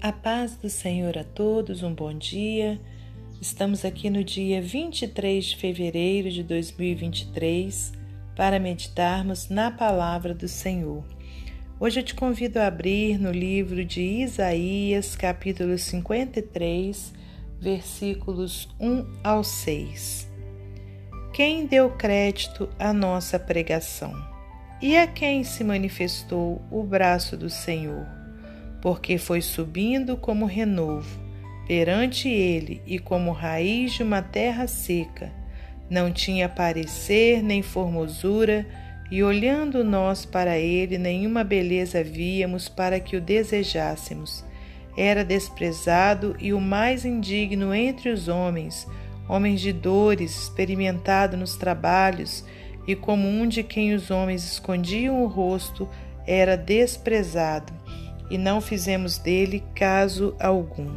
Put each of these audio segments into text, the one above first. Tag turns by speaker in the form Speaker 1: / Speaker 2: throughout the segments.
Speaker 1: A paz do Senhor a todos, um bom dia. Estamos aqui no dia 23 de fevereiro de 2023 para meditarmos na palavra do Senhor. Hoje eu te convido a abrir no livro de Isaías, capítulo 53, versículos 1 ao 6. Quem deu crédito à nossa pregação? E a quem se manifestou o braço do Senhor? porque foi subindo como renovo perante ele e como raiz de uma terra seca. Não tinha parecer nem formosura, e olhando nós para ele, nenhuma beleza víamos para que o desejássemos. Era desprezado e o mais indigno entre os homens, homens de dores, experimentado nos trabalhos, e como um de quem os homens escondiam o rosto, era desprezado e não fizemos dele caso algum.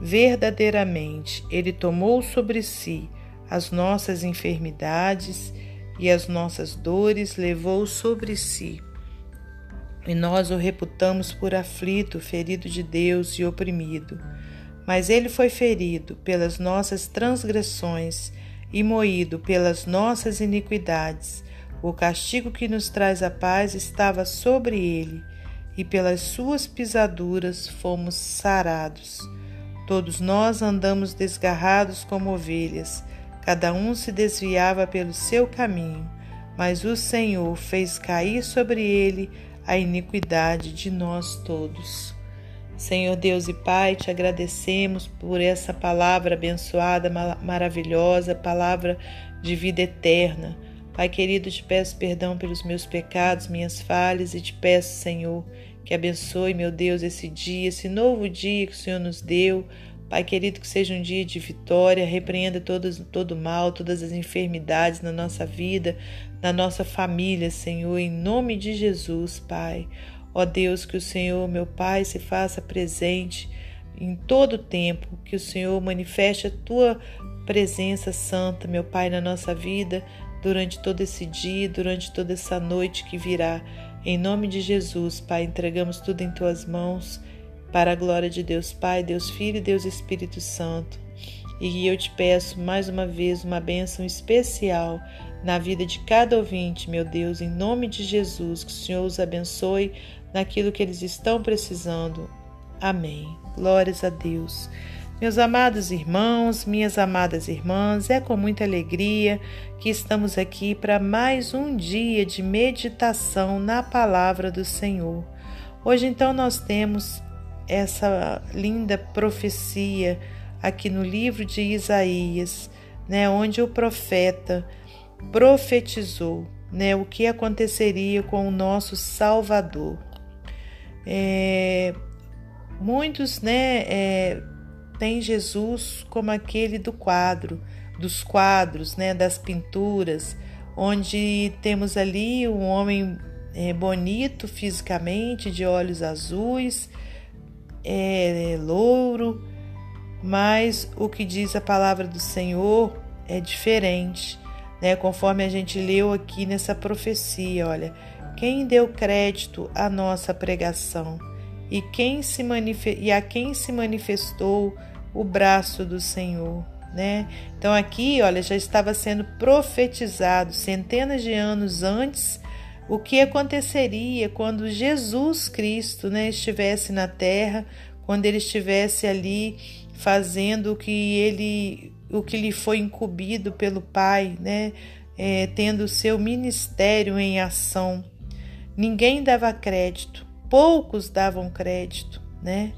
Speaker 1: Verdadeiramente, ele tomou sobre si as nossas enfermidades e as nossas dores levou sobre si. E nós o reputamos por aflito, ferido de Deus e oprimido. Mas ele foi ferido pelas nossas transgressões e moído pelas nossas iniquidades. O castigo que nos traz a paz estava sobre ele e pelas suas pisaduras fomos sarados. Todos nós andamos desgarrados como ovelhas, cada um se desviava pelo seu caminho, mas o Senhor fez cair sobre ele a iniquidade de nós todos. Senhor Deus e Pai, te agradecemos por essa palavra abençoada, maravilhosa, palavra de vida eterna. Pai querido, te peço perdão pelos meus pecados, minhas falhas e te peço, Senhor, que abençoe, meu Deus, esse dia, esse novo dia que o Senhor nos deu. Pai querido, que seja um dia de vitória, repreenda todos, todo mal, todas as enfermidades na nossa vida, na nossa família, Senhor, em nome de Jesus, Pai. Ó Deus, que o Senhor, meu Pai, se faça presente em todo o tempo, que o Senhor manifeste a tua presença santa, meu Pai, na nossa vida, durante todo esse dia, durante toda essa noite que virá. Em nome de Jesus, Pai, entregamos tudo em tuas mãos, para a glória de Deus Pai, Deus Filho e Deus Espírito Santo. E eu te peço mais uma vez uma bênção especial na vida de cada ouvinte, meu Deus, em nome de Jesus, que o Senhor os abençoe naquilo que eles estão precisando. Amém. Glórias a Deus. Meus amados irmãos, minhas amadas irmãs, é com muita alegria que estamos aqui para mais um dia de meditação na palavra do Senhor. Hoje, então, nós temos essa linda profecia aqui no livro de Isaías, né, onde o profeta profetizou né, o que aconteceria com o nosso Salvador. É, muitos né, é, tem Jesus como aquele do quadro, dos quadros, né, das pinturas, onde temos ali um homem é, bonito fisicamente, de olhos azuis, é, louro, mas o que diz a palavra do Senhor é diferente, né? Conforme a gente leu aqui nessa profecia, olha, quem deu crédito à nossa pregação e quem se e a quem se manifestou o braço do Senhor. Né? Então aqui, olha, já estava sendo profetizado centenas de anos antes o que aconteceria quando Jesus Cristo, né, estivesse na terra, quando ele estivesse ali fazendo o que ele, o que lhe foi incumbido pelo Pai, né, é, tendo o seu ministério em ação. Ninguém dava crédito, poucos davam crédito, né?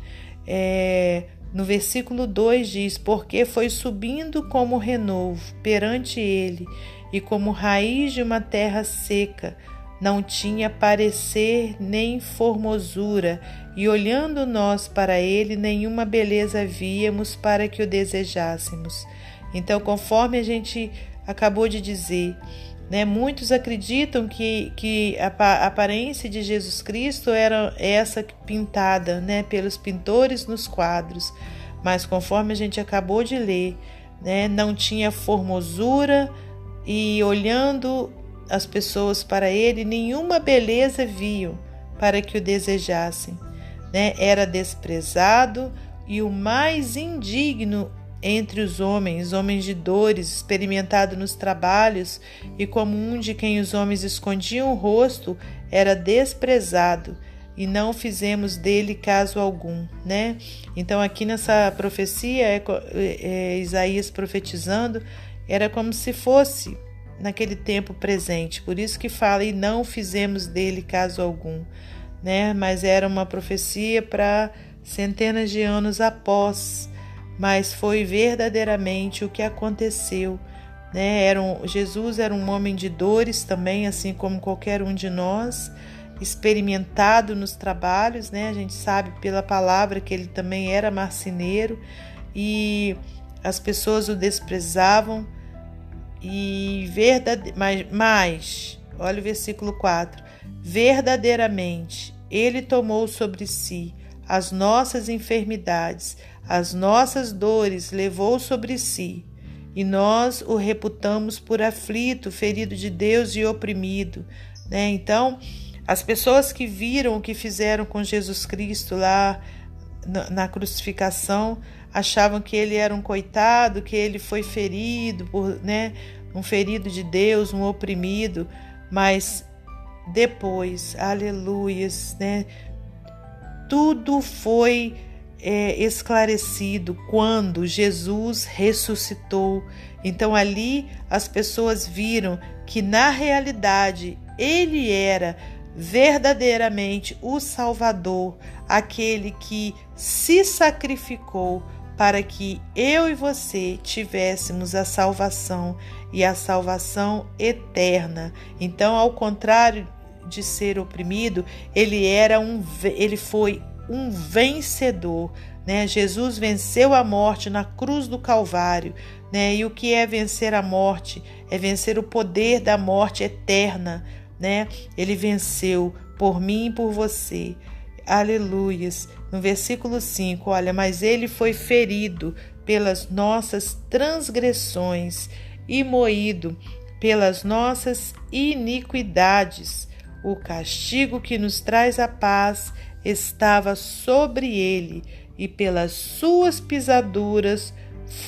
Speaker 1: É, no versículo 2 diz: Porque foi subindo como renovo perante ele, e como raiz de uma terra seca, não tinha parecer nem formosura, e olhando nós para ele, nenhuma beleza víamos para que o desejássemos. Então, conforme a gente acabou de dizer, né, muitos acreditam que, que a, aparência de Jesus Cristo era essa pintada né, pelos pintores nos quadros, mas conforme a gente acabou de ler, né, não tinha formosura e olhando as pessoas para ele, nenhuma beleza viam para que o desejassem. Né? Era desprezado e o mais indigno entre os homens, homens de dores, experimentado nos trabalhos, e como um de quem os homens escondiam o rosto, era desprezado e não fizemos dele caso algum, né? Então aqui nessa profecia é, é, é, Isaías profetizando era como se fosse naquele tempo presente, por isso que fala e não fizemos dele caso algum, né? Mas era uma profecia para centenas de anos após, mas foi verdadeiramente o que aconteceu. Né? Era um, Jesus era um homem de dores também, assim como qualquer um de nós, experimentado nos trabalhos, né? A gente sabe pela palavra que ele também era marceneiro e as pessoas o desprezavam e verdade, mas, mas olha o versículo 4. Verdadeiramente ele tomou sobre si as nossas enfermidades, as nossas dores levou sobre si, e nós o reputamos por aflito, ferido de Deus e oprimido, né? Então, as pessoas que viram o que fizeram com Jesus Cristo lá na, crucificação achavam que ele era um coitado, que ele foi ferido por, né, um ferido de Deus, um oprimido, mas depois, aleluias, né, tudo foi é, esclarecido quando Jesus ressuscitou. Então ali as pessoas viram que na realidade ele era verdadeiramente o Salvador, aquele que se sacrificou para que eu e você tivéssemos a salvação e a salvação eterna. Então, ao contrário de ser oprimido, ele era um ele foi um vencedor, né? Jesus venceu a morte na cruz do Calvário, né? E o que é vencer a morte? É vencer o poder da morte eterna, né? Ele venceu por mim e por você. Aleluias. No versículo 5, olha, mas ele foi ferido pelas nossas transgressões e moído pelas nossas iniquidades. O castigo que nos traz a paz estava sobre ele, e pelas suas pisaduras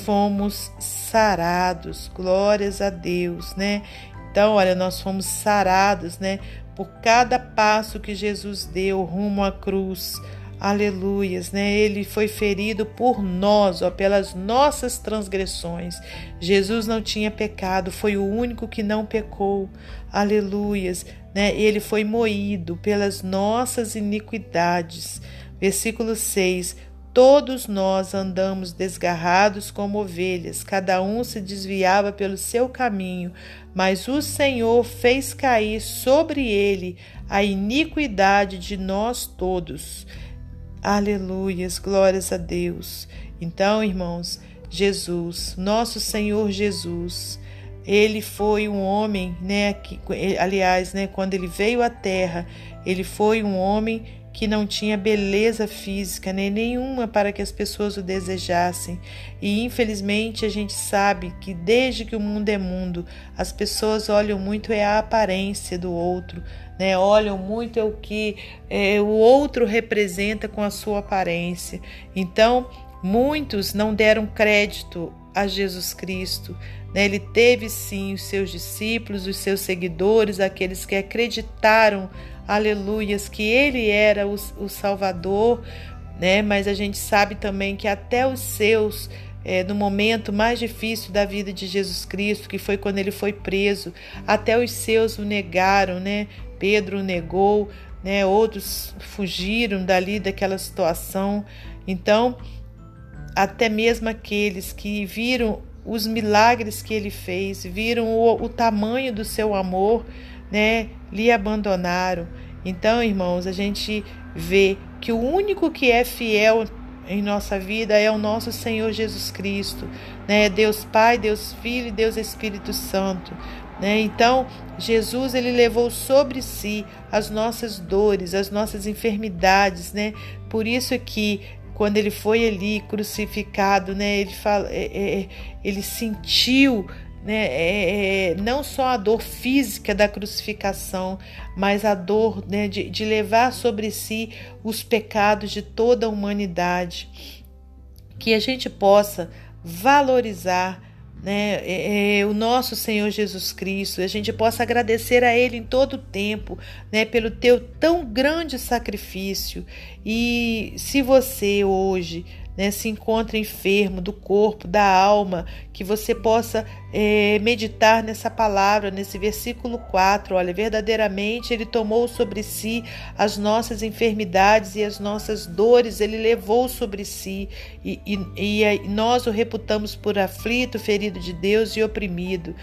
Speaker 1: fomos sarados. Glórias a Deus, né? Então, olha, nós fomos sarados, né? Por cada passo que Jesus deu rumo à cruz. Aleluias, né? Ele foi ferido por nós, ó, pelas nossas transgressões. Jesus não tinha pecado, foi o único que não pecou. Aleluias, né? Ele foi moído pelas nossas iniquidades. Versículo 6: Todos nós andamos desgarrados como ovelhas, cada um se desviava pelo seu caminho, mas o Senhor fez cair sobre ele a iniquidade de nós todos. Aleluias, glórias a Deus. Então, irmãos, Jesus, nosso Senhor Jesus, ele foi um homem, né, que, aliás, né, quando ele veio à terra, ele foi um homem que não tinha beleza física nem nenhuma para que as pessoas o desejassem. E infelizmente a gente sabe que desde que o mundo é mundo, as pessoas olham muito é a aparência do outro, né? Olham muito é o que é, o outro representa com a sua aparência. Então, muitos não deram crédito a Jesus Cristo. Né? Ele teve sim os seus discípulos, os seus seguidores, aqueles que acreditaram aleluias, que ele era o, o Salvador, né? Mas a gente sabe também que até os seus é, no momento mais difícil da vida de Jesus Cristo, que foi quando ele foi preso, até os seus o negaram, né? Pedro o negou, né? Outros fugiram dali daquela situação. Então, até mesmo aqueles que viram os milagres que ele fez, viram o, o tamanho do seu amor, né, lhe abandonaram. Então, irmãos, a gente vê que o único que é fiel em nossa vida é o nosso Senhor Jesus Cristo, né? Deus Pai, Deus Filho e Deus Espírito Santo, né? Então, Jesus ele levou sobre si as nossas dores, as nossas enfermidades, né? Por isso que quando ele foi ali crucificado, né? Ele fala, é, é, ele sentiu né, é, é, não só a dor física da crucificação, mas a dor né, de, de levar sobre si os pecados de toda a humanidade. Que a gente possa valorizar né, é, é, o nosso Senhor Jesus Cristo, a gente possa agradecer a Ele em todo o tempo, né, pelo teu tão grande sacrifício. E se você hoje né, se encontra enfermo do corpo, da alma, que você possa é, meditar nessa palavra, nesse versículo 4. Olha, verdadeiramente Ele tomou sobre si as nossas enfermidades e as nossas dores, Ele levou sobre si, e, e, e nós o reputamos por aflito, ferido de Deus e oprimido,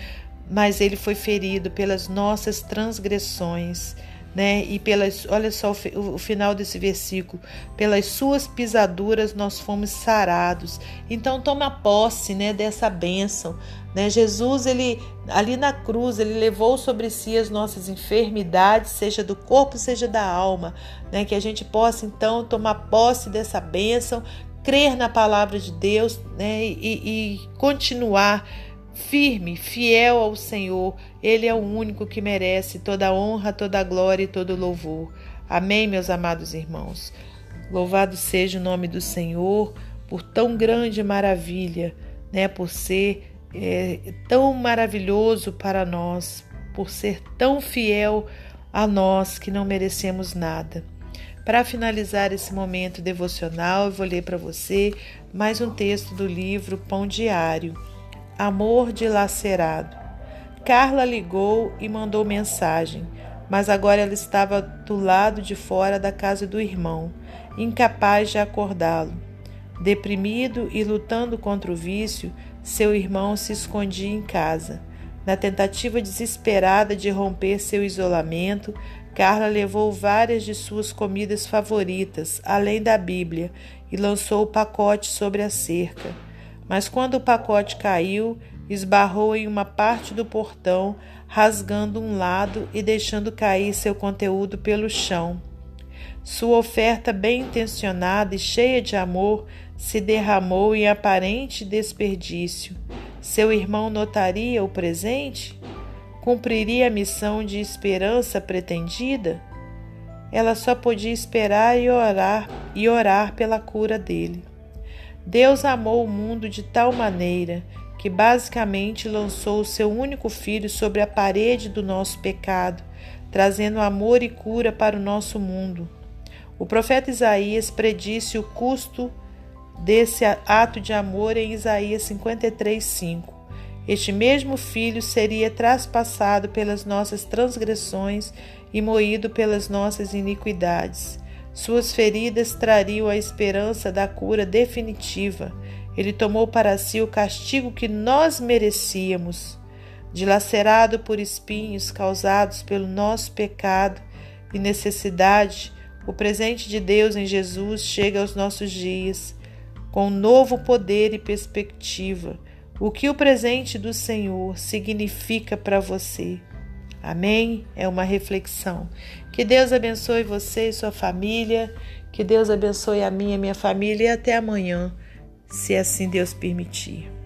Speaker 1: mas Ele foi ferido pelas nossas transgressões né? E pelas, olha só o, o, final desse versículo, pelas suas pisaduras nós fomos sarados. Então toma posse, né, dessa bênção, né? Jesus ele ali na cruz ele levou sobre si as nossas enfermidades, seja do corpo, seja da alma, né? Que a gente possa então tomar posse dessa bênção, crer na palavra de Deus, né? e, e continuar firme, fiel ao Senhor. Ele é o único que merece toda a honra, toda a glória e todo o louvor. Amém, meus amados irmãos. Louvado seja o nome do Senhor por tão grande maravilha, né? Por ser é, tão maravilhoso para nós, por ser tão fiel a nós que não merecemos nada. Para finalizar esse momento devocional, eu vou ler para você mais um texto do livro Pão Diário Amor dilacerado. Carla ligou e mandou mensagem, mas agora ela estava do lado de fora da casa do irmão, incapaz de acordá-lo. Deprimido e lutando contra o vício, seu irmão se escondia em casa. Na tentativa desesperada de romper seu isolamento, Carla levou várias de suas comidas favoritas, além da Bíblia, e lançou o pacote sobre a cerca mas quando o pacote caiu, esbarrou em uma parte do portão, rasgando um lado e deixando cair seu conteúdo pelo chão. Sua oferta bem intencionada e cheia de amor se derramou em aparente desperdício. Seu irmão notaria o presente? Cumpriria a missão de esperança pretendida? Ela só podia esperar e orar e orar pela cura dele. Deus amou o mundo de tal maneira que basicamente lançou o seu único filho sobre a parede do nosso pecado, trazendo amor e cura para o nosso mundo. O profeta Isaías predisse o custo desse ato de amor em Isaías 53:5. Este mesmo filho seria traspassado pelas nossas transgressões e moído pelas nossas iniquidades. Suas feridas trariam a esperança da cura definitiva. Ele tomou para si o castigo que nós merecíamos. Dilacerado por espinhos causados pelo nosso pecado e necessidade, o presente de Deus em Jesus chega aos nossos dias com novo poder e perspectiva. O que o presente do Senhor significa para você? Amém? É uma reflexão. Que Deus abençoe você e sua família. Que Deus abençoe a minha e minha família. E até amanhã, se assim Deus permitir.